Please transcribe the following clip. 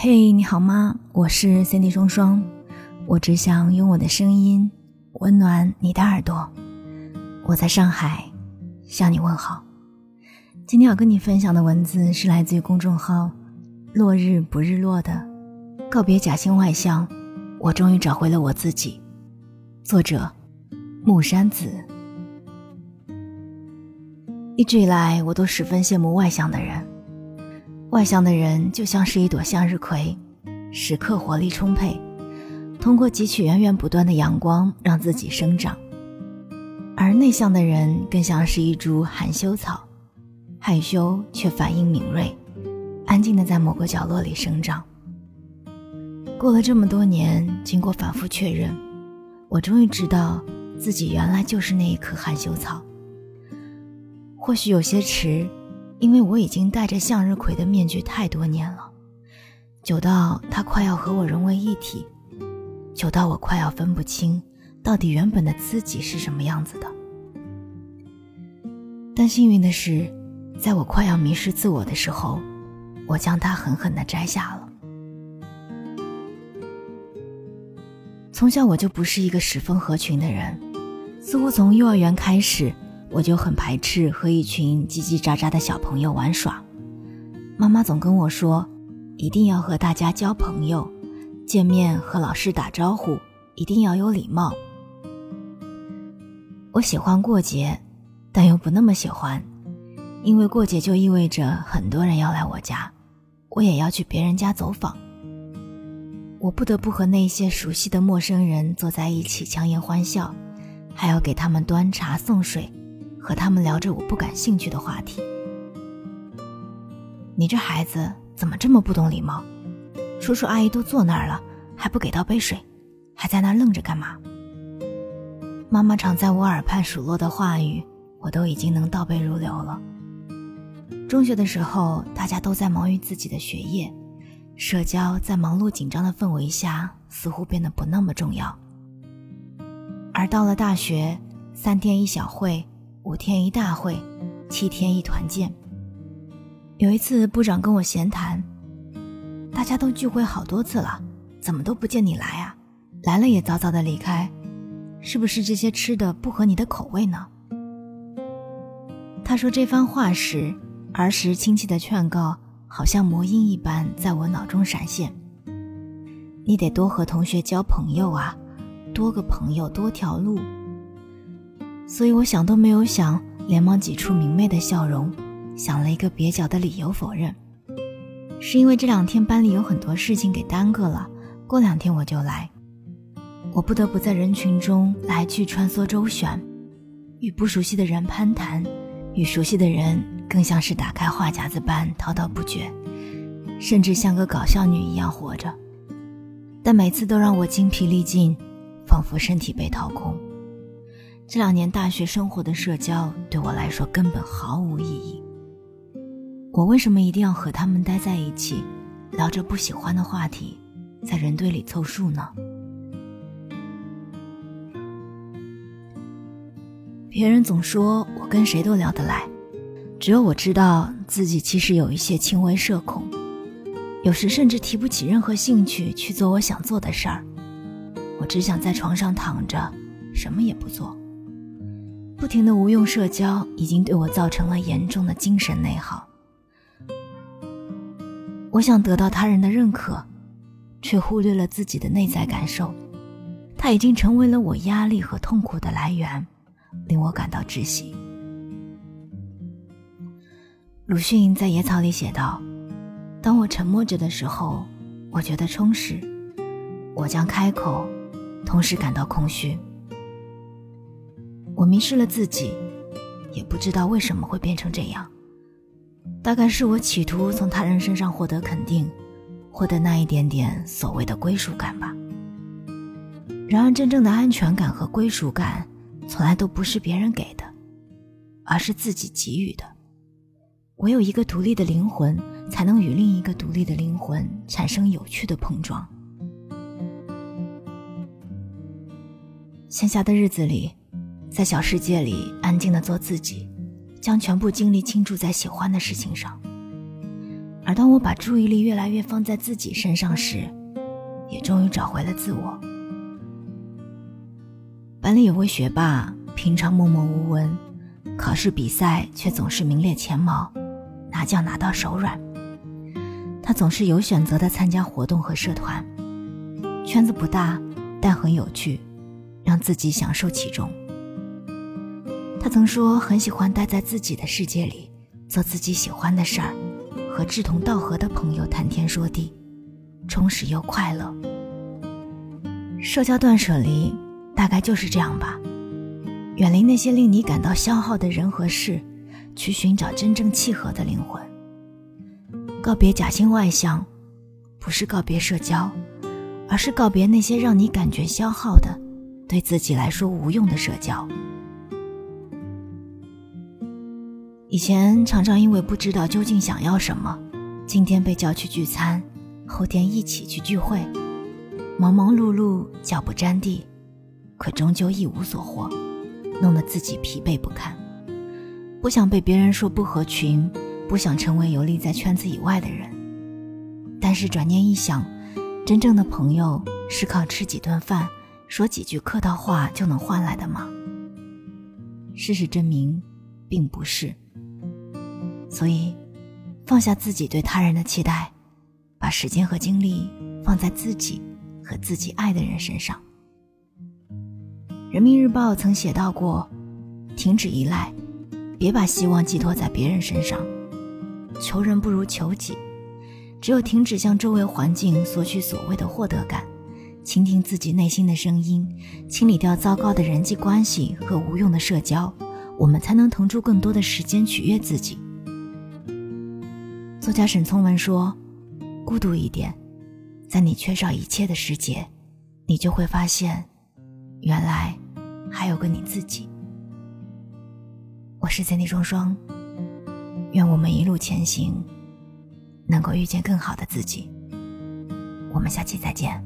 嘿，你好吗？我是 Cindy 双双，我只想用我的声音温暖你的耳朵。我在上海向你问好。今天要跟你分享的文字是来自于公众号“落日不日落”的《告别假性外向，我终于找回了我自己》。作者：木山子。一直以来，我都十分羡慕外向的人。外向的人就像是一朵向日葵，时刻活力充沛，通过汲取源源不断的阳光让自己生长；而内向的人更像是一株含羞草，害羞却反应敏锐，安静的在某个角落里生长。过了这么多年，经过反复确认，我终于知道自己原来就是那一棵含羞草。或许有些迟。因为我已经戴着向日葵的面具太多年了，久到它快要和我融为一体，久到我快要分不清到底原本的自己是什么样子的。但幸运的是，在我快要迷失自我的时候，我将它狠狠地摘下了。从小我就不是一个十分合群的人，似乎从幼儿园开始。我就很排斥和一群叽叽喳喳的小朋友玩耍。妈妈总跟我说，一定要和大家交朋友，见面和老师打招呼一定要有礼貌。我喜欢过节，但又不那么喜欢，因为过节就意味着很多人要来我家，我也要去别人家走访。我不得不和那些熟悉的陌生人坐在一起强颜欢笑，还要给他们端茶送水。和他们聊着我不感兴趣的话题。你这孩子怎么这么不懂礼貌？叔叔阿姨都坐那儿了，还不给倒杯水，还在那愣着干嘛？妈妈常在我耳畔数落的话语，我都已经能倒背如流了。中学的时候，大家都在忙于自己的学业，社交在忙碌紧张的氛围下似乎变得不那么重要。而到了大学，三天一小会。五天一大会，七天一团建。有一次部长跟我闲谈，大家都聚会好多次了，怎么都不见你来啊？来了也早早的离开，是不是这些吃的不合你的口味呢？他说这番话时，儿时亲戚的劝告好像魔音一般在我脑中闪现。你得多和同学交朋友啊，多个朋友多条路。所以我想都没有想，连忙挤出明媚的笑容，想了一个蹩脚的理由否认。是因为这两天班里有很多事情给耽搁了，过两天我就来。我不得不在人群中来去穿梭周旋，与不熟悉的人攀谈，与熟悉的人更像是打开话匣子般滔滔不绝，甚至像个搞笑女一样活着。但每次都让我精疲力尽，仿佛身体被掏空。这两年大学生活的社交对我来说根本毫无意义。我为什么一定要和他们待在一起，聊着不喜欢的话题，在人堆里凑数呢？别人总说我跟谁都聊得来，只有我知道自己其实有一些轻微社恐，有时甚至提不起任何兴趣去做我想做的事儿。我只想在床上躺着，什么也不做。不停的无用社交已经对我造成了严重的精神内耗。我想得到他人的认可，却忽略了自己的内在感受。它已经成为了我压力和痛苦的来源，令我感到窒息。鲁迅在《野草》里写道：“当我沉默着的时候，我觉得充实；我将开口，同时感到空虚。”我迷失了自己，也不知道为什么会变成这样。大概是我企图从他人身上获得肯定，获得那一点点所谓的归属感吧。然而，真正的安全感和归属感，从来都不是别人给的，而是自己给予的。唯有一个独立的灵魂，才能与另一个独立的灵魂产生有趣的碰撞。闲暇的日子里。在小世界里安静的做自己，将全部精力倾注在喜欢的事情上。而当我把注意力越来越放在自己身上时，也终于找回了自我。班里有位学霸，平常默默无闻，考试比赛却总是名列前茅，拿奖拿到手软。他总是有选择的参加活动和社团，圈子不大，但很有趣，让自己享受其中。他曾说很喜欢待在自己的世界里，做自己喜欢的事儿，和志同道合的朋友谈天说地，充实又快乐。社交断舍离，大概就是这样吧。远离那些令你感到消耗的人和事，去寻找真正契合的灵魂。告别假性外向，不是告别社交，而是告别那些让你感觉消耗的，对自己来说无用的社交。以前常常因为不知道究竟想要什么，今天被叫去聚餐，后天一起去聚会，忙忙碌碌，脚不沾地，可终究一无所获，弄得自己疲惫不堪。不想被别人说不合群，不想成为游离在圈子以外的人。但是转念一想，真正的朋友是靠吃几顿饭、说几句客套话就能换来的吗？事实证明，并不是。所以，放下自己对他人的期待，把时间和精力放在自己和自己爱的人身上。人民日报曾写到过：“停止依赖，别把希望寄托在别人身上。求人不如求己，只有停止向周围环境索取所谓的获得感，倾听自己内心的声音，清理掉糟糕的人际关系和无用的社交，我们才能腾出更多的时间取悦自己。”作家沈从文说：“孤独一点，在你缺少一切的时节，你就会发现，原来还有个你自己。”我是在那双双，愿我们一路前行，能够遇见更好的自己。我们下期再见。